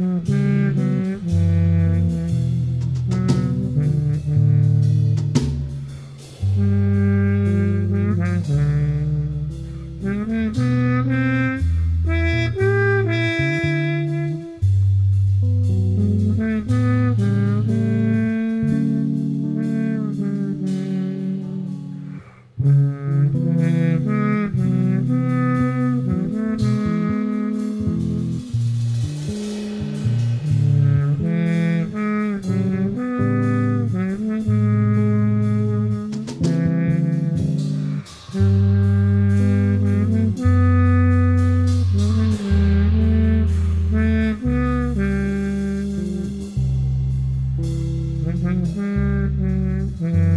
Mm-hmm. Mm-hmm. mm-hmm.